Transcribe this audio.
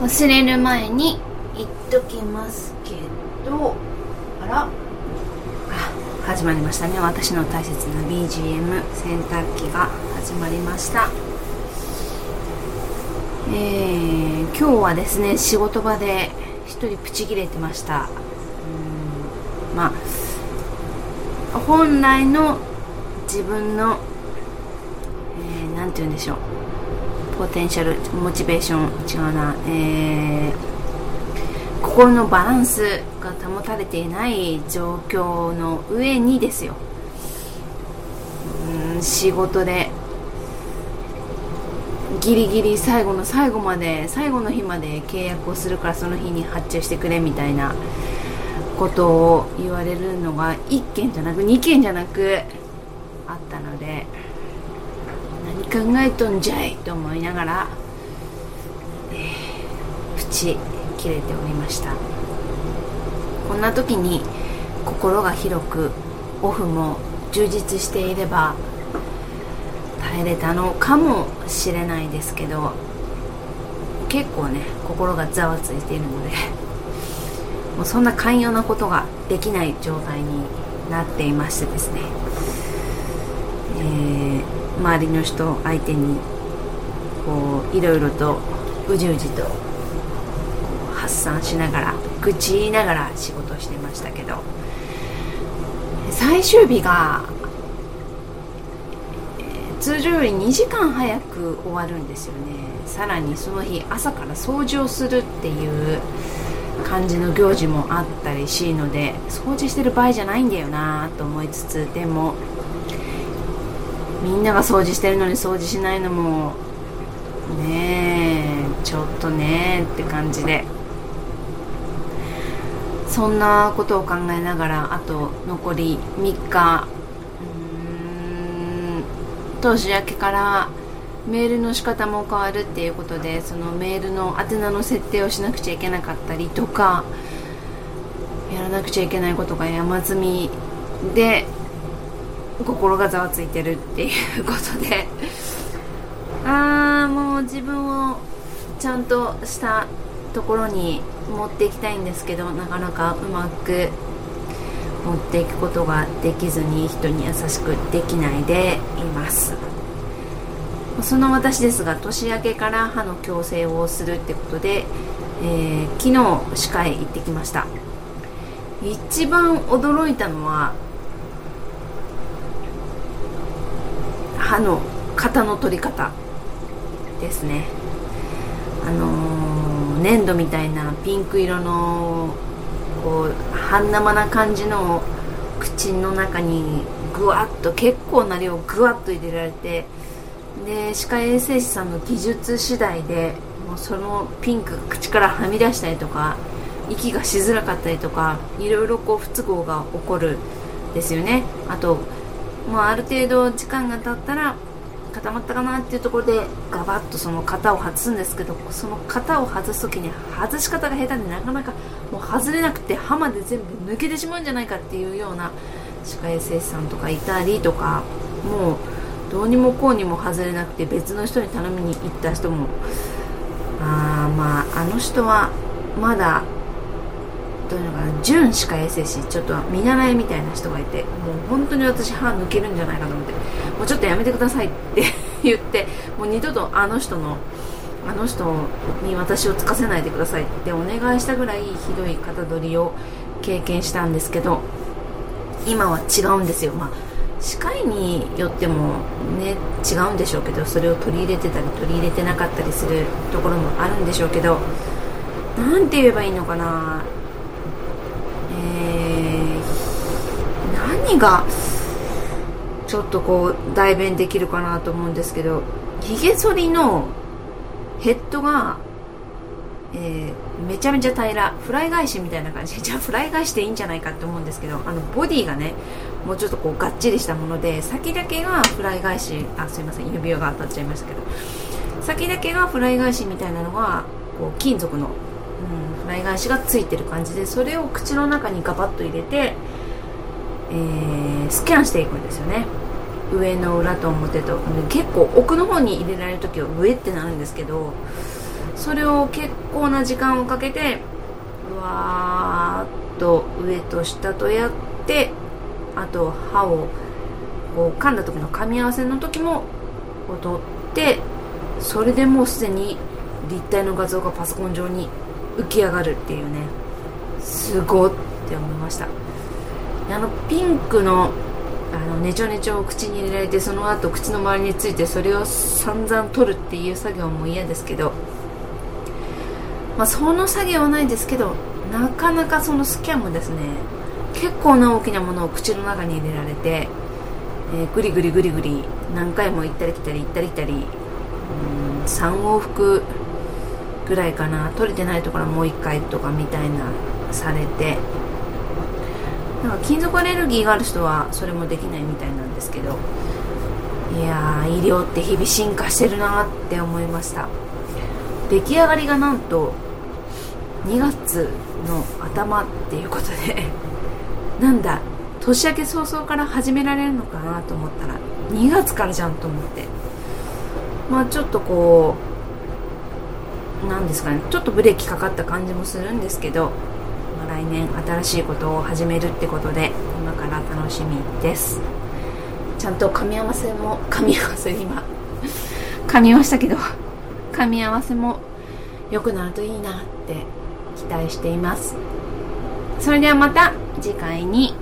忘れる前に言っときますけど。あら。始まりましたね。私の大切な BGM 洗濯機が始まりました。えー、今日はですね仕事場で一人プチ切れてました。うんまあ本来の自分の何、えー、て言うんでしょう。ポテンシャルモチベーション違うな。えー、心のバランスが保たれていない状況の上にですよ。うん仕事で。ギリギリ最後の最後まで最後の日まで契約をするからその日に発注してくれみたいなことを言われるのが1件じゃなく2件じゃなくあったので。何考えとんじゃいと思いながら、えー、プチ切れておりました。こんな時に心が広くオフも充実していれば耐えれたのかもしれないですけど結構ね心がざわついているのでもうそんな寛容なことができない状態になっていましてですね、えー周りの人相手にこういろいろとうじうじと発散しながら愚痴言いながら仕事してましたけど最終日が、え、通常より2時間早く終わるんですよね。さらにその日朝から掃除をするっていう感じの行事もあったりしいので掃除してる場合じゃないんだよなと思いつつでもみんなが掃除してるのに掃除しないのもねえちょっとねえって感じで。そんなことを考えながらあと残り3日。うん年明けからメールの仕方も変わるっていうことでそのメールの宛名の設定をしなくちゃいけなかったりとかやらなくちゃいけないことが山積みで心がざわついてるっていうことで。ああもう自分をちゃんとしたところに持っていきたいんですけどなかなかうまく持っていくことができずに人に優しくできないでいます。その私ですが年明けから歯の矯正をするってことで、えー、昨日歯科へ行ってきました。一番驚いたのは歯の型の取り方ですね。あのー、粘土みたいなピンク色のこう半生な感じの口の中にぐわっと結構な量ぐわっと入れられてで歯科衛生士さんの技術次第でもうそのピンクが口からはみ出したりとか息がしづらかったりとかいろいろこう不都合が起こるですよね。あともうある程度時間が経ったら固まったかなっていうところでガバッとその型を外すんですけどその型を外す時に外し方が下手でなかなかもう外れなくて歯まで全部抜けてしまうんじゃないかっていうような歯科衛生士さんとかいたりとかもうどうにもこうにも外れなくて別の人に頼みに行った人もあまああの人はまだどういうのかな準歯科衛生士ちょっと見習いみたいな人がいてもう本当に私歯抜けるんじゃないかと思ってもうちょっとやめてくださいって 言ってもう二度とあの人のあの人に私をつかせないでくださいってお願いしたぐらいひどい型取りを経験したんですけど今は違うんですよ。まあ歯科医によってもね違うんでしょうけどそれを取り入れてたり取り入れてなかったりするところもあるんでしょうけど何て言えばいいのかな。何がちょっとこう代弁できるかなと思うんですけどひげ剃りのヘッドが、えー、めちゃめちゃ平らフライ返しみたいな感じ。じゃあフライ返しでいいんじゃないかって思うんですけどあのボディがねもうちょっとこうがっちりしたもので先だけがフライ返しあすいません指輪が当たっちゃいましたけど先だけがフライ返しみたいなのがこう金属の、うん、フライ返しがついてる感じでそれを口の中にガバッと入れてえー、スキャンしていくんですよね。上の裏と表と。結構奥の方に入れられる時は上ってなるんですけどそれを結構な時間をかけてわーっと上と下とやってあと歯をこう噛んだ時の噛み合わせの時も取ってそれでもうすでに立体の画像がパソコン上に浮き上がるっていうね。すごって思いました。あのピンクのあのねちょねちょを口に入れられてその後口の周りについてそれを散々取るっていう作業も嫌ですけどまあその作業はないですけどなかなかそのスキャンもですね結構な大きなものを口の中に入れられて、えー、ぐりぐりぐりぐり何回も行ったり来たり行ったり来たりうん3往復ぐらいかな取れてないところはもう1回とかみたいなされてなんか金属アレルギーがある人はそれもできないみたいなんですけどいやー医療って日々進化してるなって思いました。出来上がりがなんと2月の頭っていうことで なんだ年明け早々から始められるのかなと思ったら2月からじゃんと思って。まあちょっとこうなんですかねちょっとブレーキかかった感じもするんですけど来年新しいことを始めるってことで今から楽しみです。ちゃんと噛み合わせも噛み合わせ今噛みましたけど噛み合わせも良くなるといいなって期待しています。それではまた次回に。